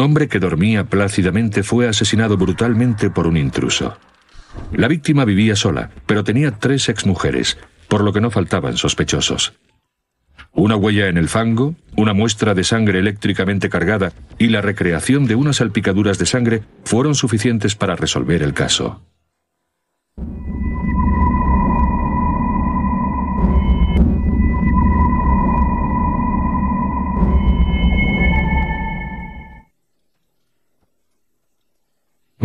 Un hombre que dormía plácidamente fue asesinado brutalmente por un intruso. La víctima vivía sola, pero tenía tres exmujeres, por lo que no faltaban sospechosos. Una huella en el fango, una muestra de sangre eléctricamente cargada y la recreación de unas salpicaduras de sangre fueron suficientes para resolver el caso.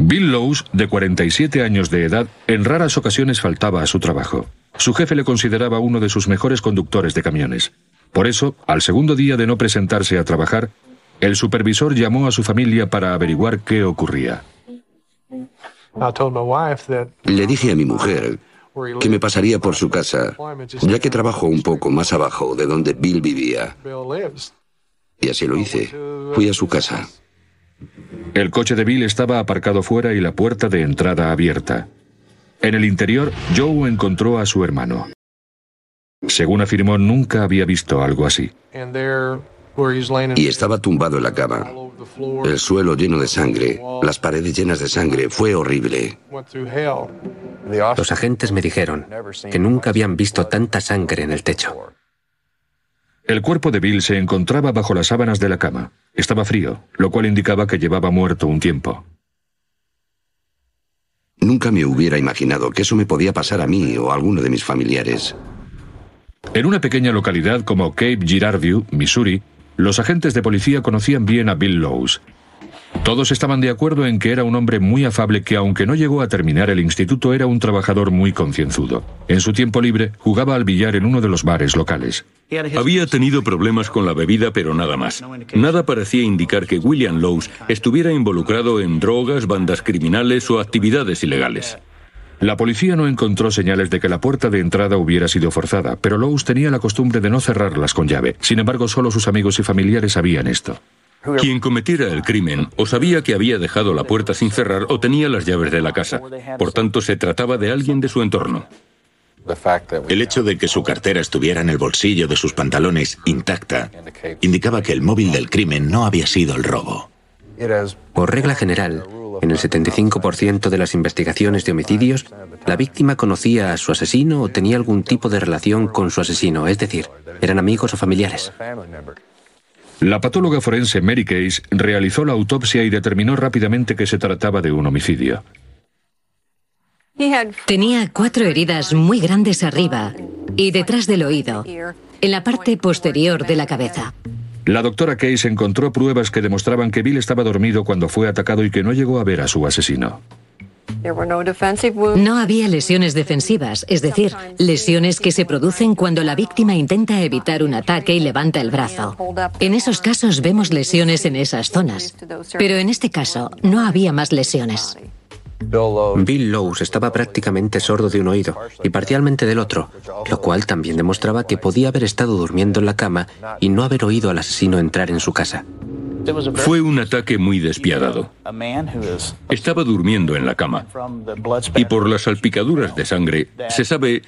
Bill Lowe's, de 47 años de edad, en raras ocasiones faltaba a su trabajo. Su jefe le consideraba uno de sus mejores conductores de camiones. Por eso, al segundo día de no presentarse a trabajar, el supervisor llamó a su familia para averiguar qué ocurría. Le dije a mi mujer que me pasaría por su casa, ya que trabajo un poco más abajo de donde Bill vivía. Y así lo hice. Fui a su casa. El coche de Bill estaba aparcado fuera y la puerta de entrada abierta. En el interior, Joe encontró a su hermano. Según afirmó, nunca había visto algo así. Y estaba tumbado en la cama. El suelo lleno de sangre, las paredes llenas de sangre, fue horrible. Los agentes me dijeron que nunca habían visto tanta sangre en el techo. El cuerpo de Bill se encontraba bajo las sábanas de la cama. Estaba frío, lo cual indicaba que llevaba muerto un tiempo. Nunca me hubiera imaginado que eso me podía pasar a mí o a alguno de mis familiares. En una pequeña localidad como Cape Girardeau, Missouri, los agentes de policía conocían bien a Bill Lowe's. Todos estaban de acuerdo en que era un hombre muy afable que aunque no llegó a terminar el instituto era un trabajador muy concienzudo. En su tiempo libre jugaba al billar en uno de los bares locales. Había tenido problemas con la bebida, pero nada más. Nada parecía indicar que William Lowes estuviera involucrado en drogas, bandas criminales o actividades ilegales. La policía no encontró señales de que la puerta de entrada hubiera sido forzada, pero Lowes tenía la costumbre de no cerrarlas con llave. Sin embargo, solo sus amigos y familiares sabían esto. Quien cometiera el crimen o sabía que había dejado la puerta sin cerrar o tenía las llaves de la casa. Por tanto, se trataba de alguien de su entorno. El hecho de que su cartera estuviera en el bolsillo de sus pantalones intacta indicaba que el móvil del crimen no había sido el robo. Por regla general, en el 75% de las investigaciones de homicidios, la víctima conocía a su asesino o tenía algún tipo de relación con su asesino, es decir, eran amigos o familiares. La patóloga forense Mary Case realizó la autopsia y determinó rápidamente que se trataba de un homicidio. Tenía cuatro heridas muy grandes arriba y detrás del oído, en la parte posterior de la cabeza. La doctora Case encontró pruebas que demostraban que Bill estaba dormido cuando fue atacado y que no llegó a ver a su asesino. No había lesiones defensivas, es decir, lesiones que se producen cuando la víctima intenta evitar un ataque y levanta el brazo. En esos casos vemos lesiones en esas zonas, pero en este caso no había más lesiones. Bill Lowes estaba prácticamente sordo de un oído y parcialmente del otro, lo cual también demostraba que podía haber estado durmiendo en la cama y no haber oído al asesino entrar en su casa. Fue un ataque muy despiadado. Estaba durmiendo en la cama y por las salpicaduras de sangre se sabe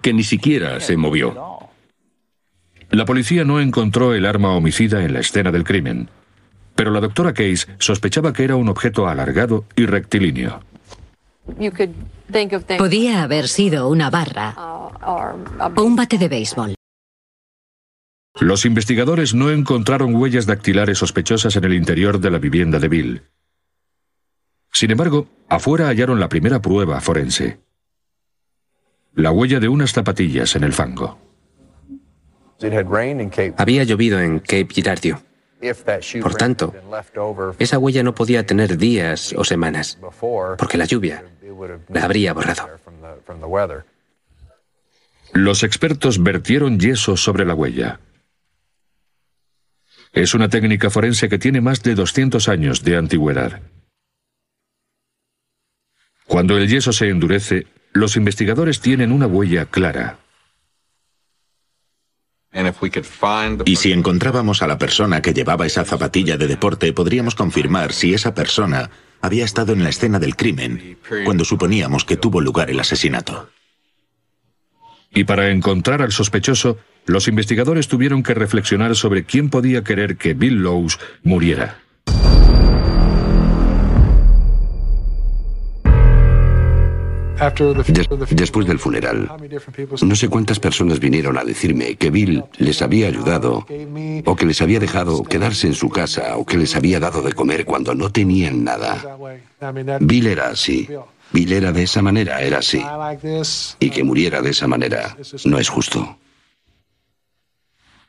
que ni siquiera se movió. La policía no encontró el arma homicida en la escena del crimen, pero la doctora Case sospechaba que era un objeto alargado y rectilíneo. Podía haber sido una barra o un bate de béisbol. Los investigadores no encontraron huellas dactilares sospechosas en el interior de la vivienda de Bill. Sin embargo, afuera hallaron la primera prueba forense. La huella de unas zapatillas en el fango. Había llovido en Cape Girardeau. Por tanto, esa huella no podía tener días o semanas, porque la lluvia la habría borrado. Los expertos vertieron yeso sobre la huella. Es una técnica forense que tiene más de 200 años de antigüedad. Cuando el yeso se endurece, los investigadores tienen una huella clara. Y si encontrábamos a la persona que llevaba esa zapatilla de deporte, podríamos confirmar si esa persona había estado en la escena del crimen cuando suponíamos que tuvo lugar el asesinato. Y para encontrar al sospechoso, los investigadores tuvieron que reflexionar sobre quién podía querer que Bill Lowes muriera. Después del funeral, no sé cuántas personas vinieron a decirme que Bill les había ayudado o que les había dejado quedarse en su casa o que les había dado de comer cuando no tenían nada. Bill era así. Bill era de esa manera, era así. Y que muriera de esa manera no es justo.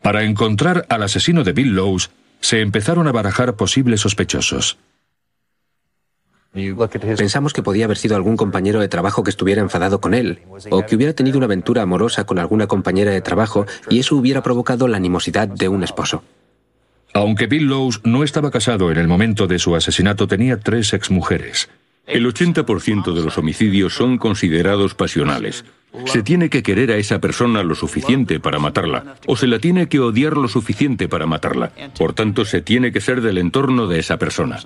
Para encontrar al asesino de Bill Lowe's, se empezaron a barajar posibles sospechosos. Pensamos que podía haber sido algún compañero de trabajo que estuviera enfadado con él, o que hubiera tenido una aventura amorosa con alguna compañera de trabajo y eso hubiera provocado la animosidad de un esposo. Aunque Bill Lowe's no estaba casado en el momento de su asesinato, tenía tres exmujeres. El 80% de los homicidios son considerados pasionales. Se tiene que querer a esa persona lo suficiente para matarla, o se la tiene que odiar lo suficiente para matarla. Por tanto, se tiene que ser del entorno de esa persona.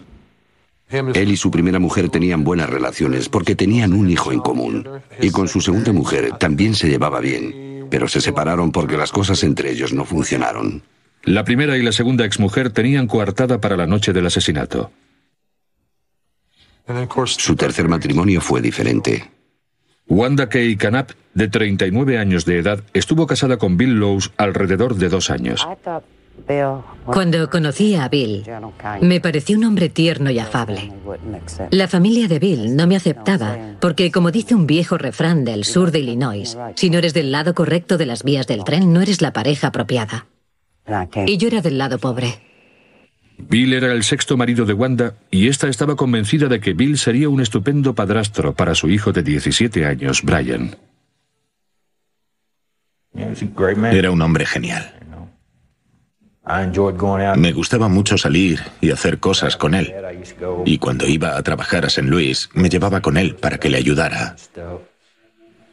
Él y su primera mujer tenían buenas relaciones porque tenían un hijo en común. Y con su segunda mujer también se llevaba bien, pero se separaron porque las cosas entre ellos no funcionaron. La primera y la segunda exmujer tenían coartada para la noche del asesinato. Su tercer matrimonio fue diferente. Wanda Kay Canap, de 39 años de edad, estuvo casada con Bill Lowe's alrededor de dos años. Cuando conocí a Bill, me pareció un hombre tierno y afable. La familia de Bill no me aceptaba porque, como dice un viejo refrán del sur de Illinois, si no eres del lado correcto de las vías del tren, no eres la pareja apropiada. Y yo era del lado pobre. Bill era el sexto marido de Wanda y esta estaba convencida de que Bill sería un estupendo padrastro para su hijo de 17 años, Brian. Era un hombre genial. Me gustaba mucho salir y hacer cosas con él. Y cuando iba a trabajar a St. Louis, me llevaba con él para que le ayudara.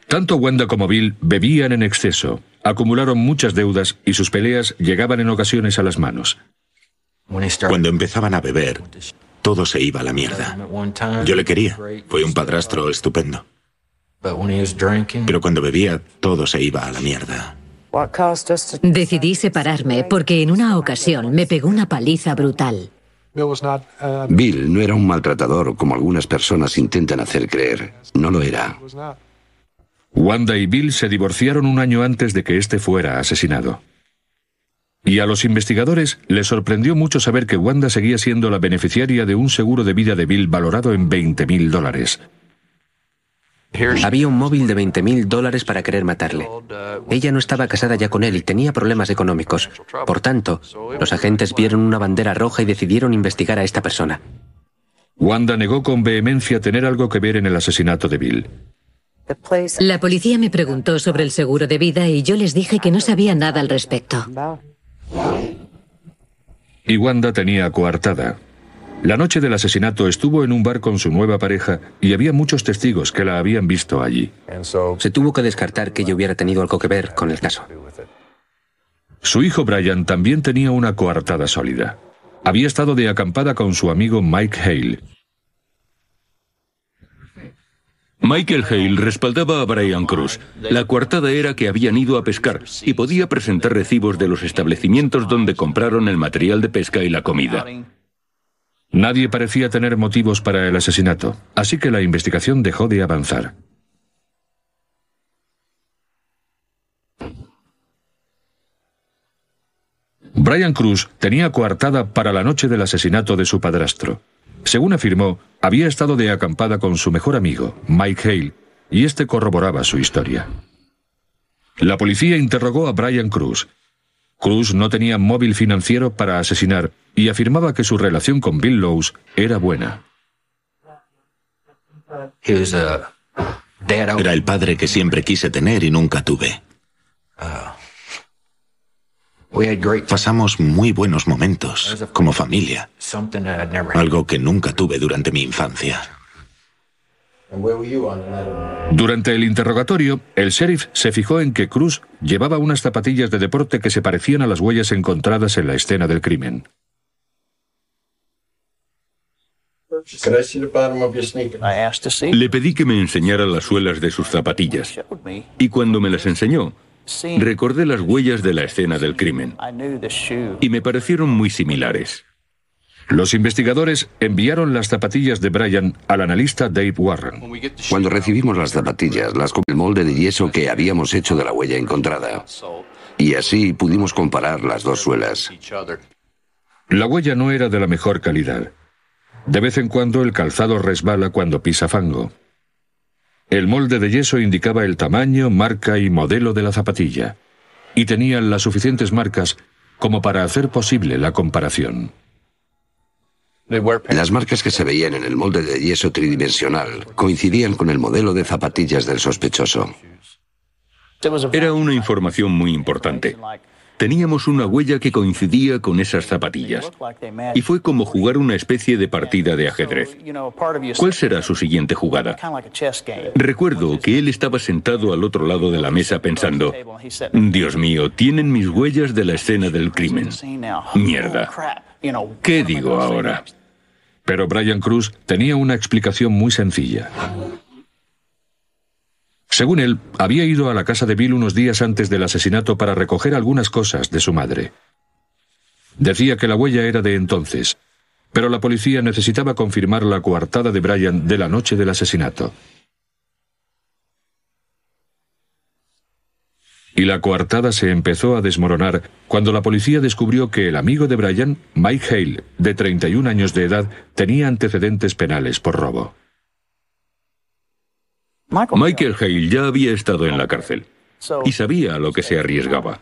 Tanto Wanda como Bill bebían en exceso, acumularon muchas deudas y sus peleas llegaban en ocasiones a las manos. Cuando empezaban a beber, todo se iba a la mierda. Yo le quería, fue un padrastro estupendo. Pero cuando bebía, todo se iba a la mierda. Decidí separarme porque en una ocasión me pegó una paliza brutal. Bill no era un maltratador como algunas personas intentan hacer creer. No lo era. Wanda y Bill se divorciaron un año antes de que este fuera asesinado. Y a los investigadores les sorprendió mucho saber que Wanda seguía siendo la beneficiaria de un seguro de vida de Bill valorado en 20 mil dólares. Había un móvil de 20 mil dólares para querer matarle. Ella no estaba casada ya con él y tenía problemas económicos. Por tanto, los agentes vieron una bandera roja y decidieron investigar a esta persona. Wanda negó con vehemencia tener algo que ver en el asesinato de Bill. La policía me preguntó sobre el seguro de vida y yo les dije que no sabía nada al respecto. Y Wanda tenía coartada. La noche del asesinato estuvo en un bar con su nueva pareja y había muchos testigos que la habían visto allí. Se tuvo que descartar que ella hubiera tenido algo que ver con el caso. Su hijo Brian también tenía una coartada sólida. Había estado de acampada con su amigo Mike Hale. Michael Hale respaldaba a Brian Cruz. La coartada era que habían ido a pescar y podía presentar recibos de los establecimientos donde compraron el material de pesca y la comida. Nadie parecía tener motivos para el asesinato, así que la investigación dejó de avanzar. Brian Cruz tenía coartada para la noche del asesinato de su padrastro. Según afirmó, había estado de acampada con su mejor amigo, Mike Hale, y este corroboraba su historia. La policía interrogó a Brian Cruz, Cruz no tenía móvil financiero para asesinar y afirmaba que su relación con Bill Lowe's era buena. Era el padre que siempre quise tener y nunca tuve. Pasamos muy buenos momentos como familia, algo que nunca tuve durante mi infancia. Durante el interrogatorio, el sheriff se fijó en que Cruz llevaba unas zapatillas de deporte que se parecían a las huellas encontradas en la escena del crimen. Le pedí que me enseñara las suelas de sus zapatillas. Y cuando me las enseñó, recordé las huellas de la escena del crimen. Y me parecieron muy similares. Los investigadores enviaron las zapatillas de Brian al analista Dave Warren. Cuando recibimos las zapatillas, las con el molde de yeso que habíamos hecho de la huella encontrada. Y así pudimos comparar las dos suelas. La huella no era de la mejor calidad. De vez en cuando el calzado resbala cuando pisa fango. El molde de yeso indicaba el tamaño, marca y modelo de la zapatilla, y tenían las suficientes marcas como para hacer posible la comparación. Las marcas que se veían en el molde de yeso tridimensional coincidían con el modelo de zapatillas del sospechoso. Era una información muy importante. Teníamos una huella que coincidía con esas zapatillas. Y fue como jugar una especie de partida de ajedrez. ¿Cuál será su siguiente jugada? Recuerdo que él estaba sentado al otro lado de la mesa pensando, Dios mío, tienen mis huellas de la escena del crimen. Mierda. ¿Qué digo ahora? Pero Brian Cruz tenía una explicación muy sencilla. Según él, había ido a la casa de Bill unos días antes del asesinato para recoger algunas cosas de su madre. Decía que la huella era de entonces, pero la policía necesitaba confirmar la coartada de Brian de la noche del asesinato. Y la coartada se empezó a desmoronar cuando la policía descubrió que el amigo de Brian, Mike Hale, de 31 años de edad, tenía antecedentes penales por robo. Michael Hale ya había estado en la cárcel y sabía a lo que se arriesgaba.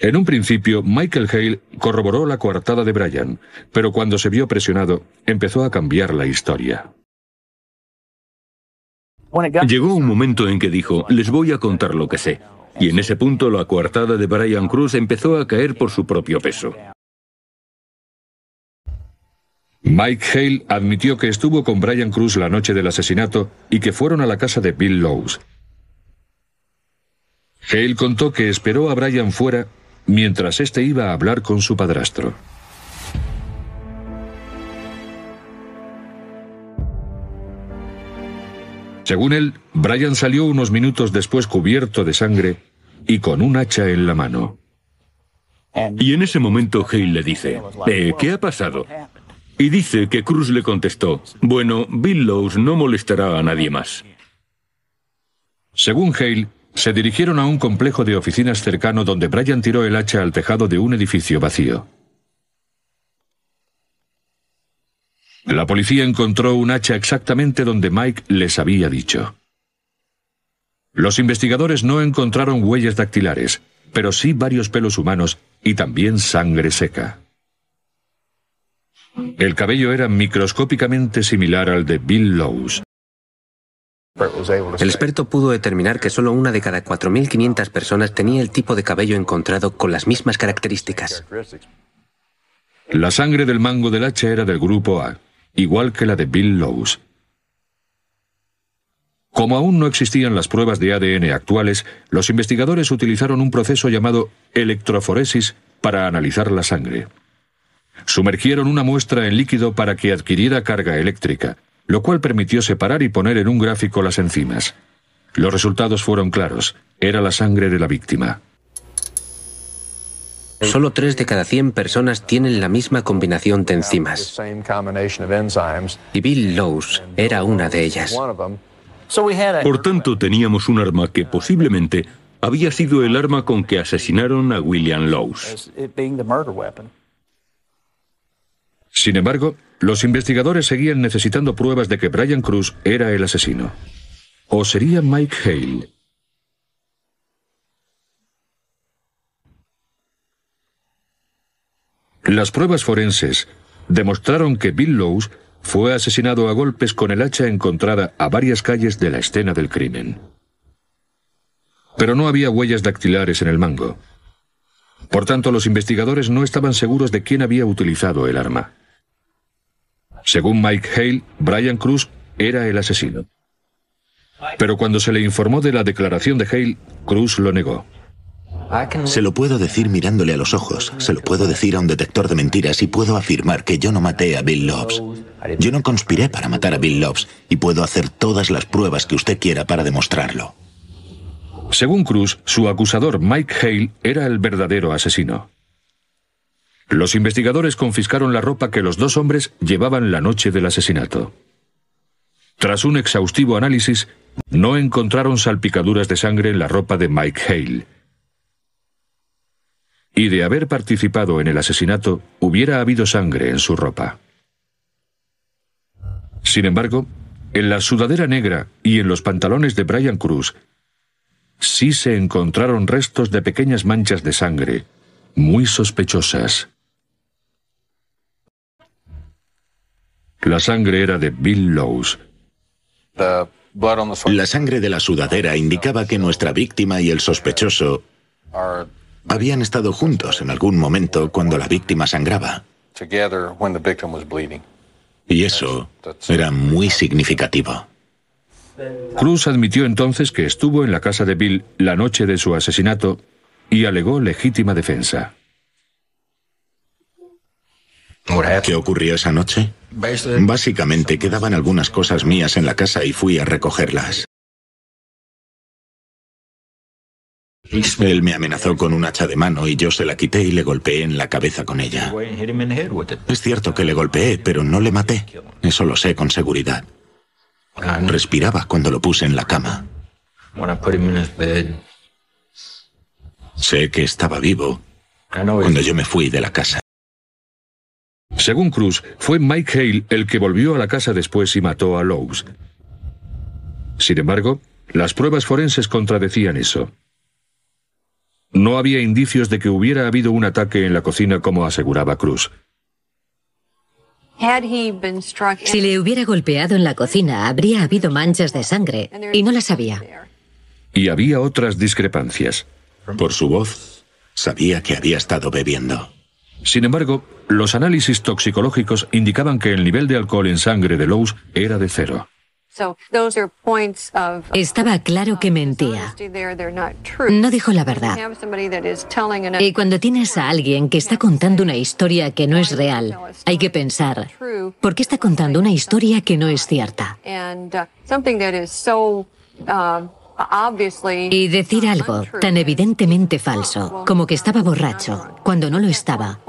En un principio, Michael Hale corroboró la coartada de Brian, pero cuando se vio presionado, empezó a cambiar la historia. Llegó un momento en que dijo, les voy a contar lo que sé. Y en ese punto la coartada de Brian Cruz empezó a caer por su propio peso. Mike Hale admitió que estuvo con Brian Cruz la noche del asesinato y que fueron a la casa de Bill Lowe's. Hale contó que esperó a Brian fuera mientras éste iba a hablar con su padrastro. Según él, Brian salió unos minutos después cubierto de sangre y con un hacha en la mano. Y en ese momento Hale le dice, eh, ¿qué ha pasado? Y dice que Cruz le contestó, bueno, Bill Lowe's no molestará a nadie más. Según Hale, se dirigieron a un complejo de oficinas cercano donde Brian tiró el hacha al tejado de un edificio vacío. La policía encontró un hacha exactamente donde Mike les había dicho. Los investigadores no encontraron huellas dactilares, pero sí varios pelos humanos y también sangre seca. El cabello era microscópicamente similar al de Bill Lowe's. El experto pudo determinar que solo una de cada 4.500 personas tenía el tipo de cabello encontrado con las mismas características. La sangre del mango del hacha era del grupo A, igual que la de Bill Lowe's. Como aún no existían las pruebas de ADN actuales, los investigadores utilizaron un proceso llamado electroforesis para analizar la sangre. Sumergieron una muestra en líquido para que adquiriera carga eléctrica, lo cual permitió separar y poner en un gráfico las enzimas. Los resultados fueron claros. Era la sangre de la víctima. Solo 3 de cada 100 personas tienen la misma combinación de enzimas. Y Bill Lowe's era una de ellas. Por tanto, teníamos un arma que posiblemente había sido el arma con que asesinaron a William Lowe's. Sin embargo, los investigadores seguían necesitando pruebas de que Brian Cruz era el asesino. ¿O sería Mike Hale? Las pruebas forenses demostraron que Bill Lowe's fue asesinado a golpes con el hacha encontrada a varias calles de la escena del crimen. Pero no había huellas dactilares en el mango. Por tanto, los investigadores no estaban seguros de quién había utilizado el arma. Según Mike Hale, Brian Cruz era el asesino. Pero cuando se le informó de la declaración de Hale, Cruz lo negó. Se lo puedo decir mirándole a los ojos, se lo puedo decir a un detector de mentiras y puedo afirmar que yo no maté a Bill Lobbs. Yo no conspiré para matar a Bill Lobbs y puedo hacer todas las pruebas que usted quiera para demostrarlo. Según Cruz, su acusador Mike Hale era el verdadero asesino. Los investigadores confiscaron la ropa que los dos hombres llevaban la noche del asesinato. Tras un exhaustivo análisis, no encontraron salpicaduras de sangre en la ropa de Mike Hale. Y de haber participado en el asesinato, hubiera habido sangre en su ropa. Sin embargo, en la sudadera negra y en los pantalones de Brian Cruz, sí se encontraron restos de pequeñas manchas de sangre, muy sospechosas. La sangre era de Bill Lowe's, la sangre de la sudadera indicaba que nuestra víctima y el sospechoso habían estado juntos en algún momento cuando la víctima sangraba. Y eso era muy significativo. Cruz admitió entonces que estuvo en la casa de Bill la noche de su asesinato y alegó legítima defensa. ¿Qué ocurrió esa noche? Básicamente quedaban algunas cosas mías en la casa y fui a recogerlas. Él me amenazó con un hacha de mano y yo se la quité y le golpeé en la cabeza con ella. Es cierto que le golpeé, pero no le maté. Eso lo sé con seguridad. Respiraba cuando lo puse en la cama. Sé que estaba vivo cuando yo me fui de la casa. Según Cruz, fue Mike Hale el que volvió a la casa después y mató a Lowe's. Sin embargo, las pruebas forenses contradecían eso. No había indicios de que hubiera habido un ataque en la cocina como aseguraba Cruz. Si le hubiera golpeado en la cocina, habría habido manchas de sangre, y no las había. Y había otras discrepancias. Por su voz, sabía que había estado bebiendo. Sin embargo, los análisis toxicológicos indicaban que el nivel de alcohol en sangre de Lowe's era de cero. Estaba claro que mentía. No dijo la verdad. Y cuando tienes a alguien que está contando una historia que no es real, hay que pensar, ¿por qué está contando una historia que no es cierta? Y decir algo tan evidentemente falso, como que estaba borracho, cuando no lo estaba,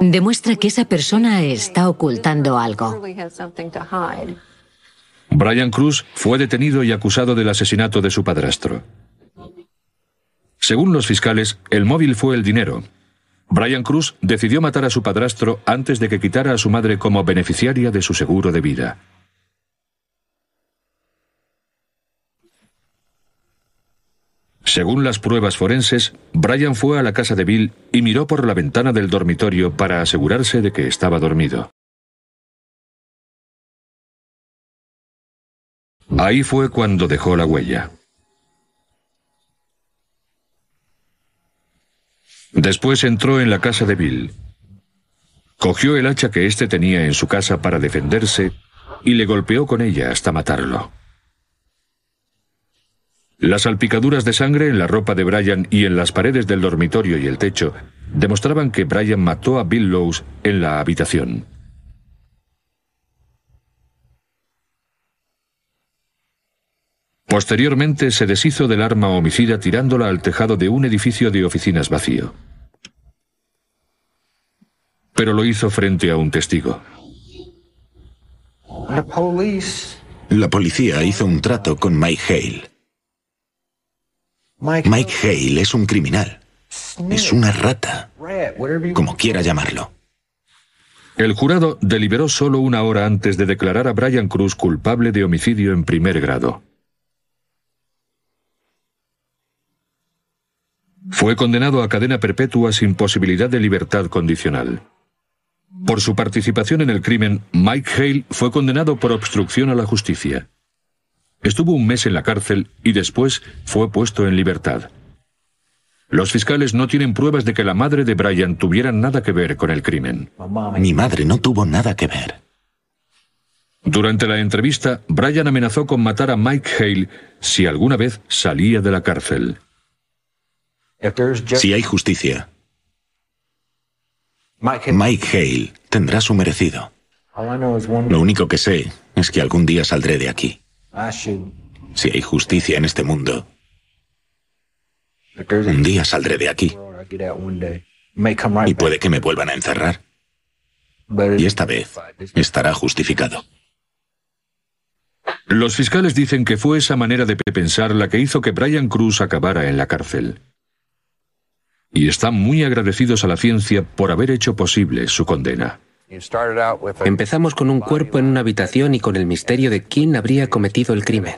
demuestra que esa persona está ocultando algo. Brian Cruz fue detenido y acusado del asesinato de su padrastro. Según los fiscales, el móvil fue el dinero. Brian Cruz decidió matar a su padrastro antes de que quitara a su madre como beneficiaria de su seguro de vida. Según las pruebas forenses, Brian fue a la casa de Bill y miró por la ventana del dormitorio para asegurarse de que estaba dormido. Ahí fue cuando dejó la huella. Después entró en la casa de Bill. Cogió el hacha que éste tenía en su casa para defenderse y le golpeó con ella hasta matarlo. Las salpicaduras de sangre en la ropa de Brian y en las paredes del dormitorio y el techo demostraban que Brian mató a Bill Lowe's en la habitación. Posteriormente se deshizo del arma homicida tirándola al tejado de un edificio de oficinas vacío. Pero lo hizo frente a un testigo. La policía hizo un trato con Mike Hale. Mike Hale es un criminal. Es una rata, como quiera llamarlo. El jurado deliberó solo una hora antes de declarar a Brian Cruz culpable de homicidio en primer grado. Fue condenado a cadena perpetua sin posibilidad de libertad condicional. Por su participación en el crimen, Mike Hale fue condenado por obstrucción a la justicia. Estuvo un mes en la cárcel y después fue puesto en libertad. Los fiscales no tienen pruebas de que la madre de Brian tuviera nada que ver con el crimen. Mi madre no tuvo nada que ver. Durante la entrevista, Brian amenazó con matar a Mike Hale si alguna vez salía de la cárcel. Si hay justicia, Mike Hale tendrá su merecido. Lo único que sé es que algún día saldré de aquí. Si hay justicia en este mundo, un día saldré de aquí. Y puede que me vuelvan a encerrar. Y esta vez estará justificado. Los fiscales dicen que fue esa manera de pensar la que hizo que Brian Cruz acabara en la cárcel. Y están muy agradecidos a la ciencia por haber hecho posible su condena. Empezamos con un cuerpo en una habitación y con el misterio de quién habría cometido el crimen.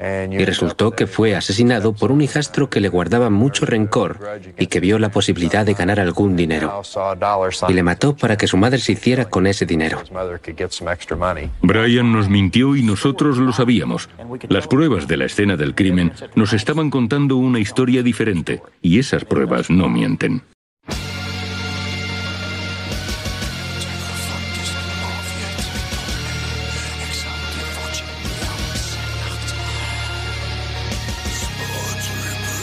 Y resultó que fue asesinado por un hijastro que le guardaba mucho rencor y que vio la posibilidad de ganar algún dinero. Y le mató para que su madre se hiciera con ese dinero. Brian nos mintió y nosotros lo sabíamos. Las pruebas de la escena del crimen nos estaban contando una historia diferente y esas pruebas no mienten.